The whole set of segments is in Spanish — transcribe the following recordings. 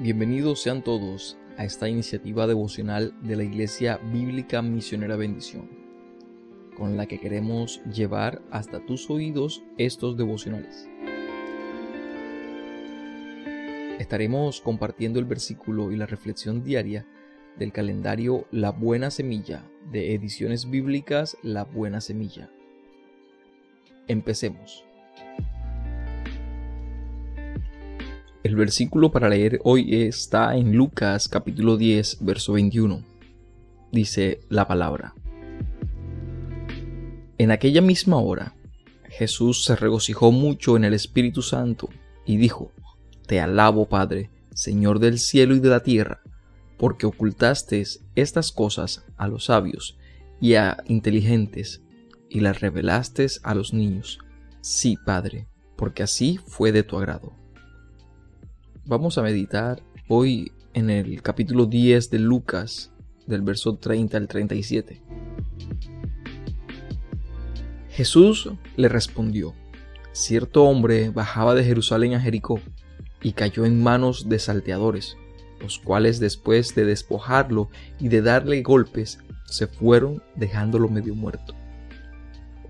Bienvenidos sean todos a esta iniciativa devocional de la Iglesia Bíblica Misionera Bendición, con la que queremos llevar hasta tus oídos estos devocionales. Estaremos compartiendo el versículo y la reflexión diaria del calendario La Buena Semilla de Ediciones Bíblicas La Buena Semilla. Empecemos. El versículo para leer hoy está en Lucas capítulo 10, verso 21. Dice la palabra. En aquella misma hora, Jesús se regocijó mucho en el Espíritu Santo y dijo, Te alabo, Padre, Señor del cielo y de la tierra, porque ocultaste estas cosas a los sabios y a inteligentes, y las revelaste a los niños. Sí, Padre, porque así fue de tu agrado. Vamos a meditar hoy en el capítulo 10 de Lucas, del verso 30 al 37. Jesús le respondió, cierto hombre bajaba de Jerusalén a Jericó y cayó en manos de salteadores, los cuales después de despojarlo y de darle golpes, se fueron dejándolo medio muerto.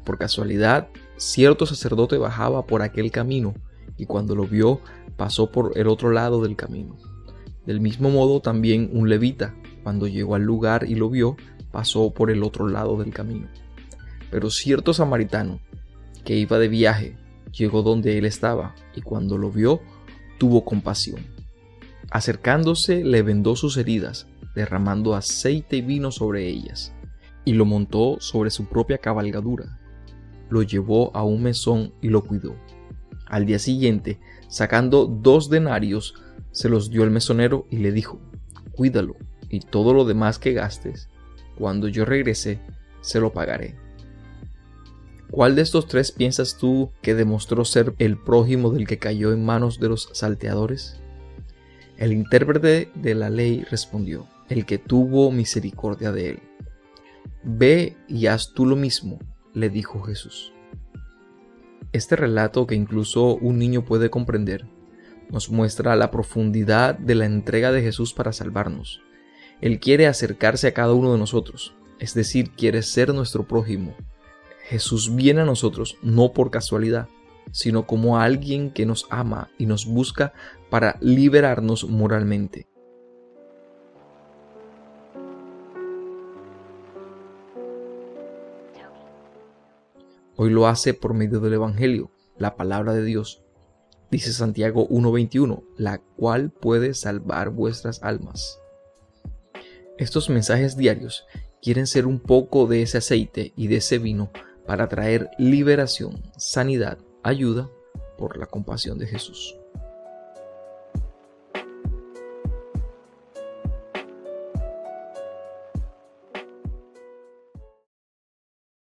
Por casualidad, cierto sacerdote bajaba por aquel camino y cuando lo vio pasó por el otro lado del camino. Del mismo modo también un levita, cuando llegó al lugar y lo vio, pasó por el otro lado del camino. Pero cierto samaritano, que iba de viaje, llegó donde él estaba, y cuando lo vio, tuvo compasión. Acercándose le vendó sus heridas, derramando aceite y vino sobre ellas, y lo montó sobre su propia cabalgadura. Lo llevó a un mesón y lo cuidó. Al día siguiente, sacando dos denarios, se los dio el mesonero y le dijo, cuídalo, y todo lo demás que gastes, cuando yo regrese, se lo pagaré. ¿Cuál de estos tres piensas tú que demostró ser el prójimo del que cayó en manos de los salteadores? El intérprete de la ley respondió, el que tuvo misericordia de él. Ve y haz tú lo mismo, le dijo Jesús. Este relato, que incluso un niño puede comprender, nos muestra la profundidad de la entrega de Jesús para salvarnos. Él quiere acercarse a cada uno de nosotros, es decir, quiere ser nuestro prójimo. Jesús viene a nosotros no por casualidad, sino como alguien que nos ama y nos busca para liberarnos moralmente. Hoy lo hace por medio del Evangelio, la palabra de Dios. Dice Santiago 1.21, la cual puede salvar vuestras almas. Estos mensajes diarios quieren ser un poco de ese aceite y de ese vino para traer liberación, sanidad, ayuda por la compasión de Jesús.